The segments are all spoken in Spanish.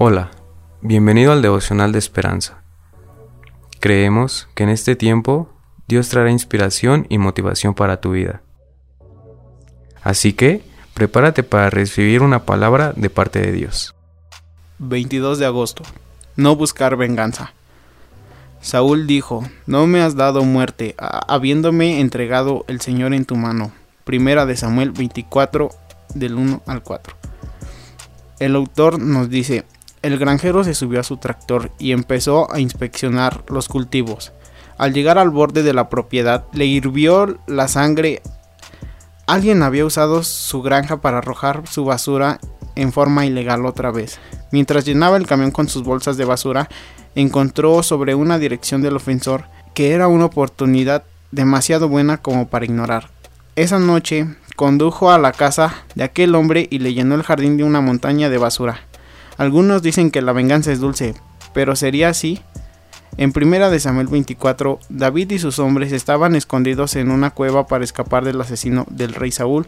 Hola, bienvenido al devocional de esperanza. Creemos que en este tiempo Dios traerá inspiración y motivación para tu vida. Así que, prepárate para recibir una palabra de parte de Dios. 22 de agosto. No buscar venganza. Saúl dijo, No me has dado muerte, habiéndome entregado el Señor en tu mano. Primera de Samuel 24, del 1 al 4. El autor nos dice, el granjero se subió a su tractor y empezó a inspeccionar los cultivos. Al llegar al borde de la propiedad, le hirvió la sangre. Alguien había usado su granja para arrojar su basura en forma ilegal otra vez. Mientras llenaba el camión con sus bolsas de basura, encontró sobre una dirección del ofensor que era una oportunidad demasiado buena como para ignorar. Esa noche condujo a la casa de aquel hombre y le llenó el jardín de una montaña de basura. Algunos dicen que la venganza es dulce, pero sería así. En primera de Samuel 24, David y sus hombres estaban escondidos en una cueva para escapar del asesino del rey Saúl.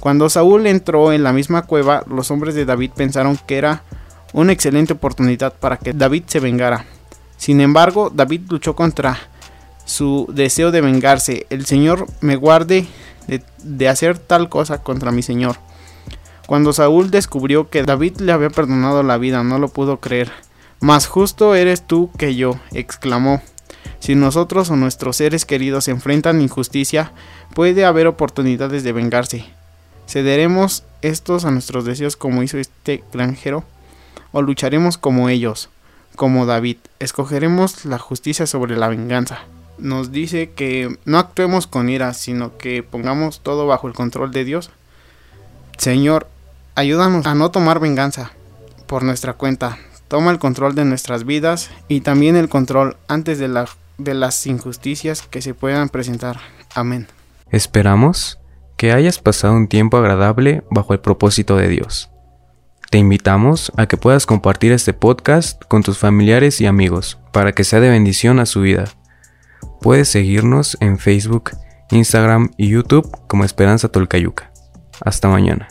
Cuando Saúl entró en la misma cueva, los hombres de David pensaron que era una excelente oportunidad para que David se vengara. Sin embargo, David luchó contra su deseo de vengarse. El Señor me guarde de, de hacer tal cosa contra mi Señor. Cuando Saúl descubrió que David le había perdonado la vida, no lo pudo creer. Más justo eres tú que yo, exclamó. Si nosotros o nuestros seres queridos enfrentan injusticia, puede haber oportunidades de vengarse. ¿Cederemos estos a nuestros deseos como hizo este granjero? ¿O lucharemos como ellos, como David? Escogeremos la justicia sobre la venganza. Nos dice que no actuemos con ira, sino que pongamos todo bajo el control de Dios. Señor, Ayúdanos a no tomar venganza por nuestra cuenta. Toma el control de nuestras vidas y también el control antes de, las injusticias que se puedan presentar. Amén. Esperamos que hayas pasado un tiempo agradable bajo el propósito de Dios. Te invitamos a que puedas compartir este podcast con tus familiares y amigos para que sea de bendición a su vida. Puedes seguirnos en Facebook, Instagram y YouTube como Esperanza Tolcayuca. Hasta mañana.